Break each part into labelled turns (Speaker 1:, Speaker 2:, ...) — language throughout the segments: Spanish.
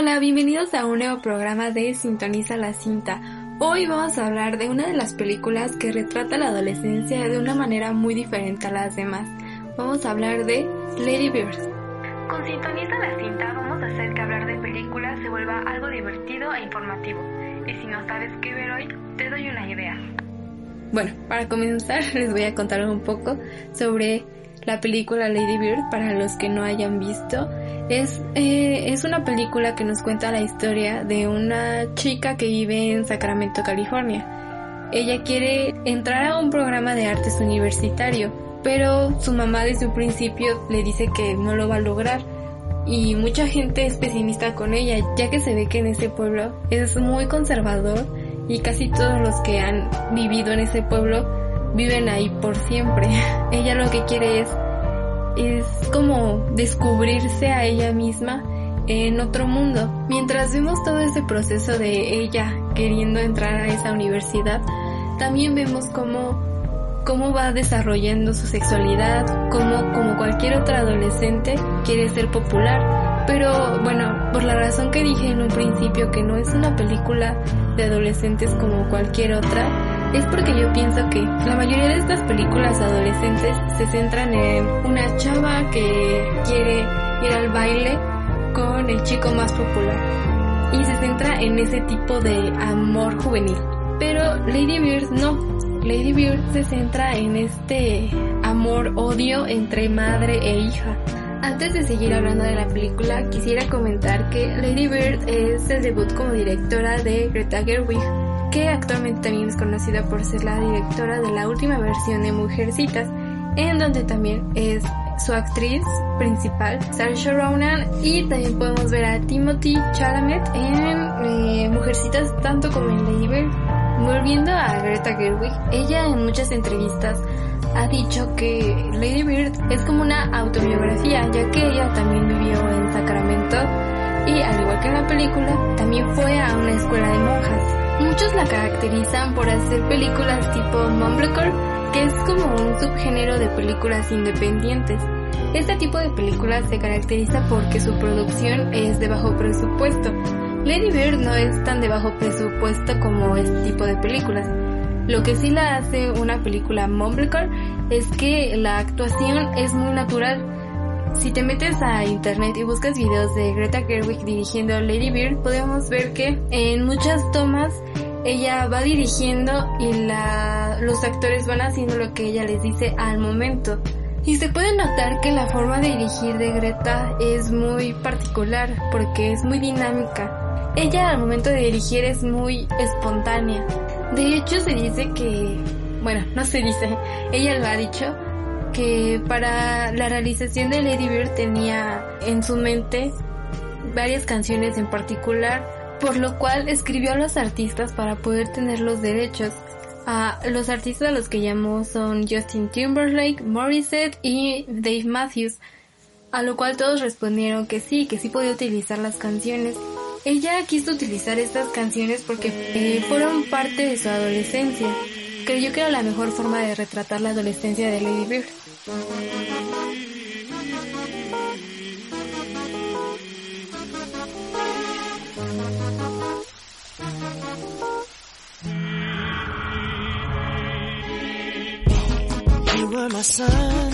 Speaker 1: Hola, bienvenidos a un nuevo programa de Sintoniza la cinta. Hoy vamos a hablar de una de las películas que retrata la adolescencia de una manera muy diferente a las demás. Vamos a hablar de Lady Bird.
Speaker 2: Con Sintoniza la cinta vamos a hacer que hablar de películas se vuelva algo divertido e informativo. Y si no sabes qué ver hoy, te doy una idea.
Speaker 1: Bueno, para comenzar les voy a contar un poco sobre la película Lady Bird para los que no hayan visto. Es, eh, es una película que nos cuenta la historia de una chica que vive en Sacramento, California. Ella quiere entrar a un programa de artes universitario, pero su mamá desde un principio le dice que no lo va a lograr. Y mucha gente es pesimista con ella, ya que se ve que en ese pueblo es muy conservador y casi todos los que han vivido en ese pueblo viven ahí por siempre. Ella lo que quiere es es como descubrirse a ella misma en otro mundo. Mientras vemos todo ese proceso de ella queriendo entrar a esa universidad, también vemos cómo, cómo va desarrollando su sexualidad, cómo como cualquier otra adolescente quiere ser popular. Pero bueno, por la razón que dije en un principio que no es una película de adolescentes como cualquier otra, es porque yo pienso que la mayoría de estas películas adolescentes se centran en una chava que quiere ir al baile con el chico más popular y se centra en ese tipo de amor juvenil. Pero Lady Bird no. Lady Bird se centra en este amor-odio entre madre e hija. Antes de seguir hablando de la película, quisiera comentar que Lady Bird es el debut como directora de Greta Gerwig, que actualmente también es conocida por ser la directora de la última versión de Mujercitas, en donde también es su actriz principal, Saoirse Ronan, y también podemos ver a Timothy Chalamet en eh, Mujercitas tanto como en Bird. Volviendo a Greta Gerwig, ella en muchas entrevistas ha dicho que Lady Bird es como una autobiografía, ya que ella también vivió en Sacramento y al igual que en la película, también fue a una escuela de monjas. Muchos la caracterizan por hacer películas tipo Mumblecore, que es como un subgénero de películas independientes. Este tipo de películas se caracteriza porque su producción es de bajo presupuesto. Lady Bird no es tan de bajo presupuesto como este tipo de películas. Lo que sí la hace una película Mumblecore es que la actuación es muy natural. Si te metes a internet y buscas videos de Greta Gerwig dirigiendo Lady Bird, podemos ver que en muchas tomas ella va dirigiendo y la, los actores van haciendo lo que ella les dice al momento. Y se puede notar que la forma de dirigir de Greta es muy particular porque es muy dinámica. Ella al momento de dirigir es muy espontánea. De hecho se dice que, bueno, no se dice, ella lo ha dicho, que para la realización de Lady Bird tenía en su mente varias canciones en particular, por lo cual escribió a los artistas para poder tener los derechos. A los artistas a los que llamó son Justin Timberlake, Morissette y Dave Matthews, a lo cual todos respondieron que sí, que sí podía utilizar las canciones. Ella quiso utilizar estas canciones porque eh, fueron parte de su adolescencia. Creyó que era la mejor forma de retratar la adolescencia de Lady Bird.
Speaker 3: You were my sun,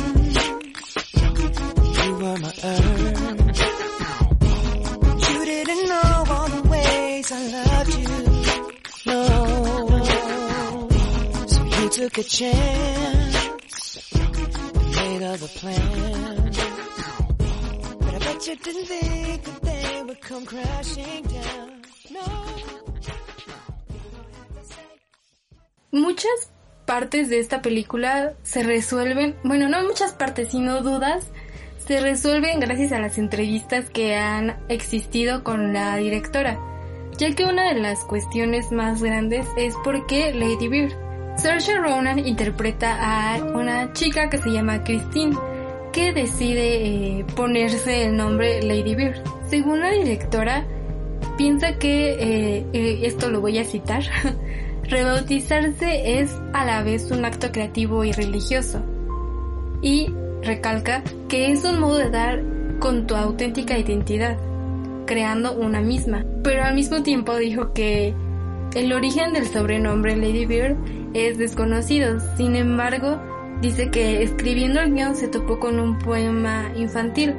Speaker 3: you were my earth. You didn't know all the ways I loved you, no. So you took a chance,
Speaker 1: Muchas partes de esta película se resuelven, bueno, no muchas partes, sino dudas, se resuelven gracias a las entrevistas que han existido con la directora, ya que una de las cuestiones más grandes es por qué Lady Bird. Saoirse Ronan interpreta a una chica que se llama Christine, que decide eh, ponerse el nombre Lady Bird. Según la directora, piensa que, eh, esto lo voy a citar, Rebautizarse es a la vez un acto creativo y religioso. Y recalca que es un modo de dar con tu auténtica identidad. creando una misma. Pero al mismo tiempo dijo que el origen del sobrenombre Lady Bird es desconocido. Sin embargo, dice que escribiendo el guion se topó con un poema infantil,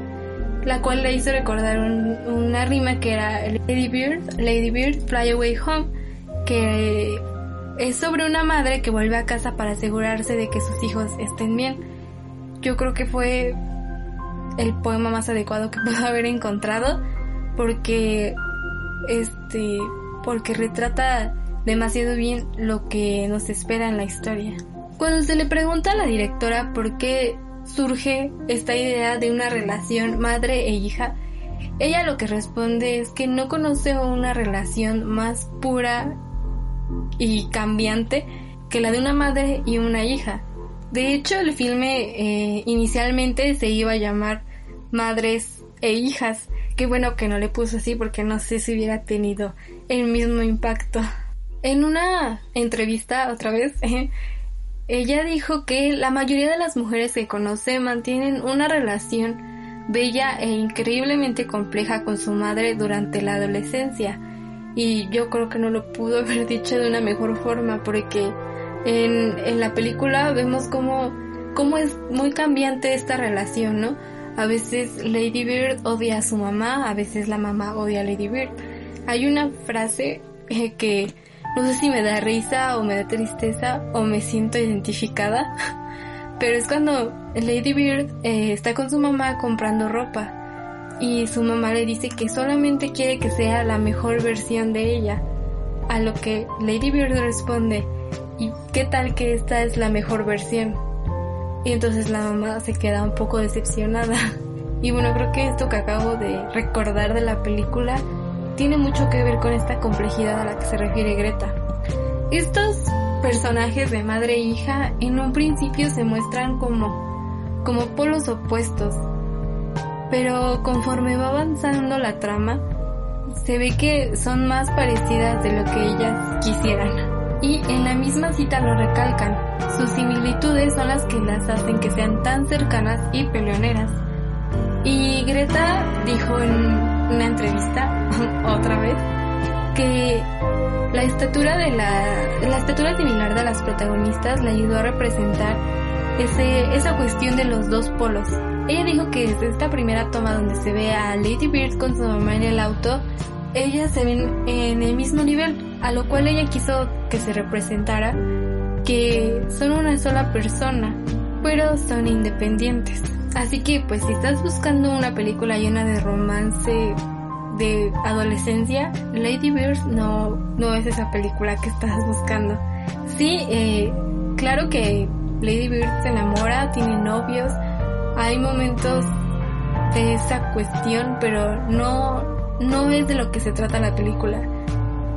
Speaker 1: la cual le hizo recordar una rima que era Lady Bird, Lady Bird, Fly Away Home, que es sobre una madre que vuelve a casa para asegurarse de que sus hijos estén bien. Yo creo que fue el poema más adecuado que puedo haber encontrado porque este porque retrata demasiado bien lo que nos espera en la historia. Cuando se le pregunta a la directora por qué surge esta idea de una relación madre e hija, ella lo que responde es que no conoce una relación más pura y cambiante que la de una madre y una hija. De hecho, el filme eh, inicialmente se iba a llamar Madres e Hijas. Qué bueno que no le puso así porque no sé si hubiera tenido el mismo impacto. En una entrevista, otra vez, ella dijo que la mayoría de las mujeres que conoce mantienen una relación bella e increíblemente compleja con su madre durante la adolescencia y yo creo que no lo pudo haber dicho de una mejor forma porque en, en la película vemos cómo, cómo es muy cambiante esta relación, ¿no? A veces Lady Bird odia a su mamá, a veces la mamá odia a Lady Bird. Hay una frase eh, que no sé si me da risa o me da tristeza o me siento identificada, pero es cuando Lady Bird eh, está con su mamá comprando ropa y su mamá le dice que solamente quiere que sea la mejor versión de ella. A lo que Lady Bird responde, ¿y qué tal que esta es la mejor versión? Y entonces la mamá se queda un poco decepcionada. Y bueno, creo que esto que acabo de recordar de la película tiene mucho que ver con esta complejidad a la que se refiere Greta. Estos personajes de madre e hija en un principio se muestran como, como polos opuestos, pero conforme va avanzando la trama, se ve que son más parecidas de lo que ellas quisieran. Y en la misma cita lo recalcan, sus similitudes son las que las hacen que sean tan cercanas y peleoneras. Y Greta dijo en una entrevista, otra vez, que la estatura de la, la estatura similar de las protagonistas le ayudó a representar ese, esa cuestión de los dos polos, ella dijo que desde esta primera toma donde se ve a Lady Bird con su mamá en el auto, ellas se ven en el mismo nivel, a lo cual ella quiso que se representara que son una sola persona, pero son independientes. Así que pues si estás buscando una película llena de romance de adolescencia, Lady Bird no, no es esa película que estás buscando. Sí, eh, claro que Lady Bird se enamora, tiene novios, hay momentos de esa cuestión, pero no, no es de lo que se trata la película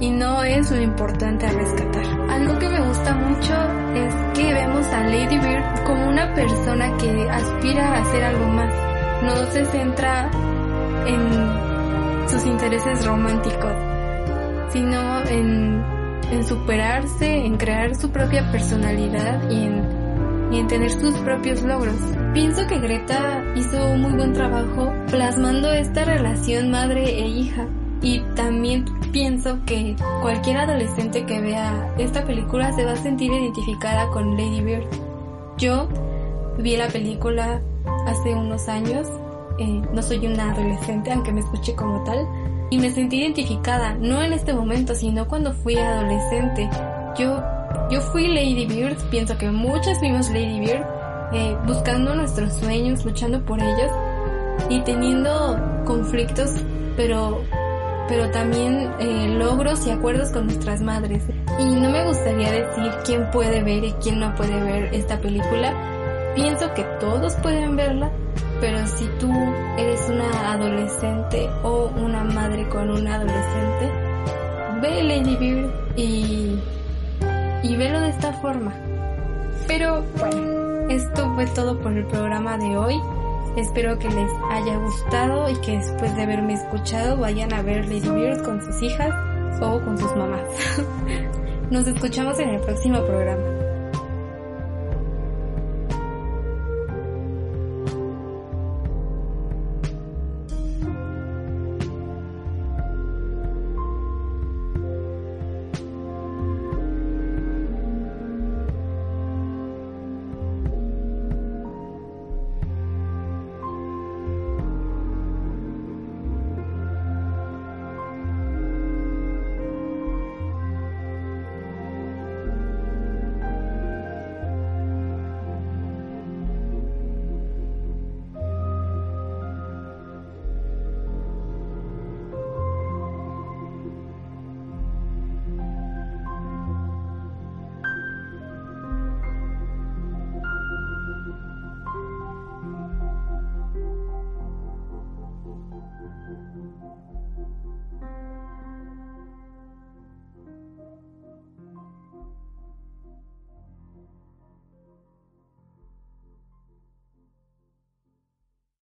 Speaker 1: y no es lo importante a rescatar. Algo que me gusta mucho es que vemos a Lady Bird como una persona que aspira a hacer algo más. No se centra en sus intereses románticos, sino en, en superarse, en crear su propia personalidad y en y en tener sus propios logros. Pienso que Greta hizo un muy buen trabajo plasmando esta relación madre e hija y también pienso que cualquier adolescente que vea esta película se va a sentir identificada con Lady Bird. Yo vi la película hace unos años, eh, no soy una adolescente aunque me escuche como tal, y me sentí identificada, no en este momento, sino cuando fui adolescente. Yo yo fui Lady Bird, pienso que muchas fuimos Lady Bird, eh, buscando nuestros sueños, luchando por ellos y teniendo conflictos, pero, pero también eh, logros y acuerdos con nuestras madres. Y no me gustaría decir quién puede ver y quién no puede ver esta película. Pienso que todos pueden verla, pero si tú eres una adolescente o una madre con un adolescente, ve Lady Bird y y velo de esta forma. Pero bueno, esto fue todo por el programa de hoy. Espero que les haya gustado y que después de haberme escuchado vayan a ver Lady Bird con sus hijas o con sus mamás. Nos escuchamos en el próximo programa.